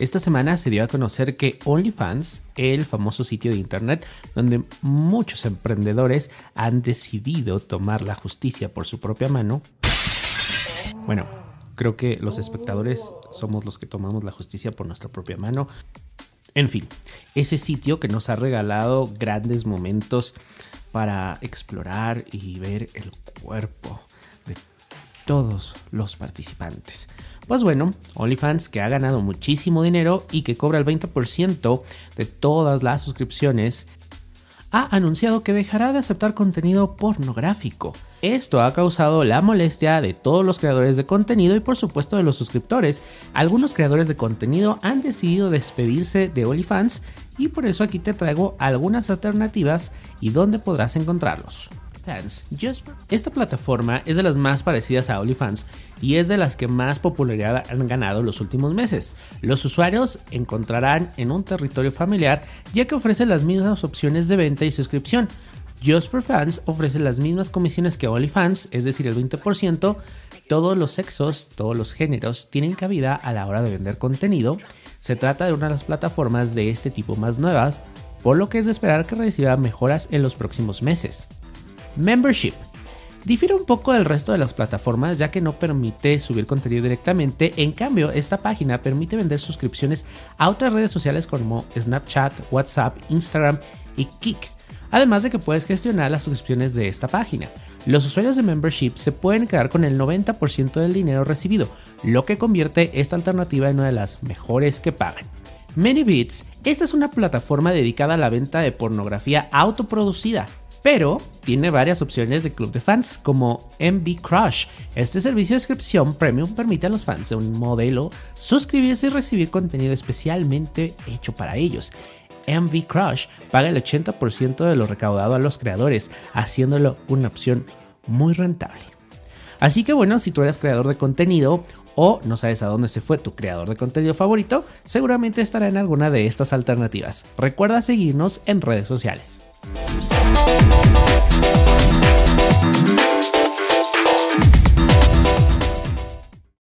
Esta semana se dio a conocer que OnlyFans, el famoso sitio de internet donde muchos emprendedores han decidido tomar la justicia por su propia mano, bueno, creo que los espectadores somos los que tomamos la justicia por nuestra propia mano. En fin, ese sitio que nos ha regalado grandes momentos para explorar y ver el cuerpo de todos los participantes. Pues bueno, OnlyFans que ha ganado muchísimo dinero y que cobra el 20% de todas las suscripciones, ha anunciado que dejará de aceptar contenido pornográfico. Esto ha causado la molestia de todos los creadores de contenido y por supuesto de los suscriptores. Algunos creadores de contenido han decidido despedirse de OnlyFans y por eso aquí te traigo algunas alternativas y dónde podrás encontrarlos. Esta plataforma es de las más parecidas a OnlyFans y es de las que más popularidad han ganado los últimos meses. Los usuarios encontrarán en un territorio familiar ya que ofrece las mismas opciones de venta y suscripción. Just for Fans ofrece las mismas comisiones que OnlyFans, es decir, el 20%. Todos los sexos, todos los géneros tienen cabida a la hora de vender contenido. Se trata de una de las plataformas de este tipo más nuevas, por lo que es de esperar que reciba mejoras en los próximos meses. Membership. Difiere un poco del resto de las plataformas ya que no permite subir contenido directamente, en cambio esta página permite vender suscripciones a otras redes sociales como Snapchat, WhatsApp, Instagram y Kik, además de que puedes gestionar las suscripciones de esta página. Los usuarios de Membership se pueden quedar con el 90% del dinero recibido, lo que convierte esta alternativa en una de las mejores que pagan. ManyBits, esta es una plataforma dedicada a la venta de pornografía autoproducida pero tiene varias opciones de club de fans como MV Crush. Este servicio de suscripción premium permite a los fans de un modelo suscribirse y recibir contenido especialmente hecho para ellos. MV Crush paga el 80% de lo recaudado a los creadores, haciéndolo una opción muy rentable. Así que bueno, si tú eres creador de contenido o no sabes a dónde se fue tu creador de contenido favorito, seguramente estará en alguna de estas alternativas. Recuerda seguirnos en redes sociales. Thank you.